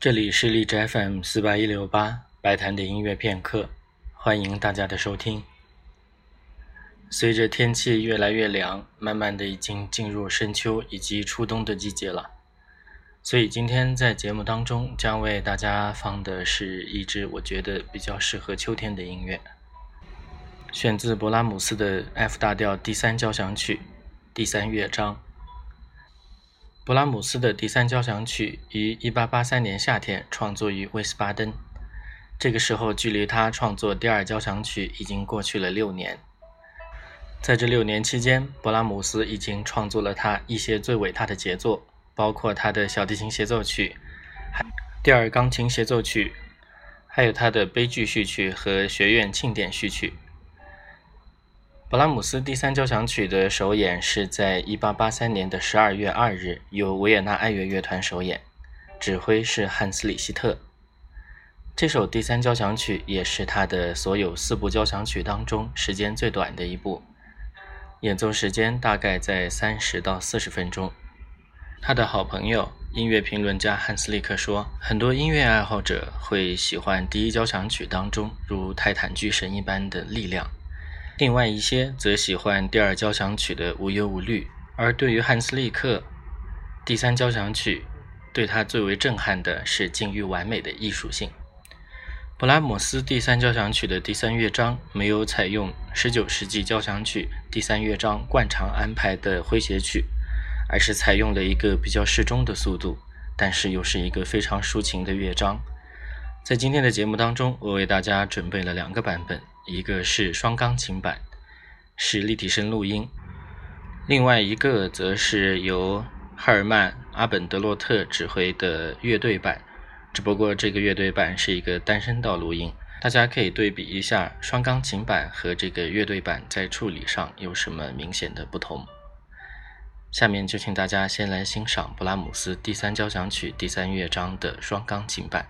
这里是荔枝 FM 四八一六八白谈的音乐片刻，欢迎大家的收听。随着天气越来越凉，慢慢的已经进入深秋以及初冬的季节了，所以今天在节目当中将为大家放的是一支我觉得比较适合秋天的音乐，选自勃拉姆斯的 F 大调第三交响曲第三乐章。勃拉姆斯的第三交响曲于1883年夏天创作于威斯巴登，这个时候距离他创作第二交响曲已经过去了六年。在这六年期间，勃拉姆斯已经创作了他一些最伟大的杰作，包括他的小提琴协奏曲、第二钢琴协奏曲，还有他的悲剧序曲和学院庆典序曲。勃拉姆斯第三交响曲的首演是在1883年的12月2日，由维也纳爱乐乐团首演，指挥是汉斯·里希特。这首第三交响曲也是他的所有四部交响曲当中时间最短的一部，演奏时间大概在30到40分钟。他的好朋友音乐评论家汉斯·利克说，很多音乐爱好者会喜欢第一交响曲当中如泰坦巨神一般的力量。另外一些则喜欢第二交响曲的无忧无虑，而对于汉斯利克，第三交响曲对他最为震撼的是近于完美的艺术性。勃拉姆斯第三交响曲的第三乐章没有采用19世纪交响曲第三乐章惯常安排的诙谐曲，而是采用了一个比较适中的速度，但是又是一个非常抒情的乐章。在今天的节目当中，我为大家准备了两个版本。一个是双钢琴版，是立体声录音；另外一个则是由赫尔曼·阿本德洛特指挥的乐队版，只不过这个乐队版是一个单声道录音。大家可以对比一下双钢琴版和这个乐队版在处理上有什么明显的不同。下面就请大家先来欣赏勃拉姆斯第三交响曲第三乐章的双钢琴版。